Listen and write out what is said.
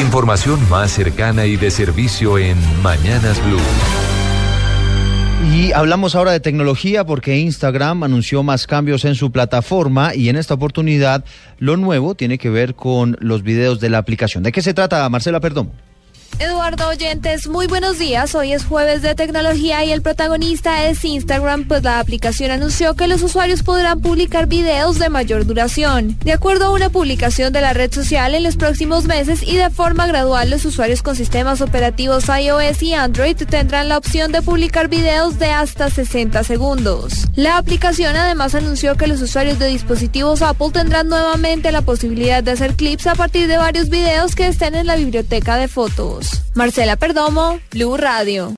Información más cercana y de servicio en Mañanas Blue. Y hablamos ahora de tecnología porque Instagram anunció más cambios en su plataforma y en esta oportunidad lo nuevo tiene que ver con los videos de la aplicación. ¿De qué se trata, Marcela Perdón? Eduardo Oyentes, muy buenos días. Hoy es jueves de tecnología y el protagonista es Instagram, pues la aplicación anunció que los usuarios podrán publicar videos de mayor duración. De acuerdo a una publicación de la red social, en los próximos meses y de forma gradual, los usuarios con sistemas operativos iOS y Android tendrán la opción de publicar videos de hasta 60 segundos. La aplicación además anunció que los usuarios de dispositivos Apple tendrán nuevamente la posibilidad de hacer clips a partir de varios videos que estén en la biblioteca de fotos. Marcela Perdomo, Blue Radio.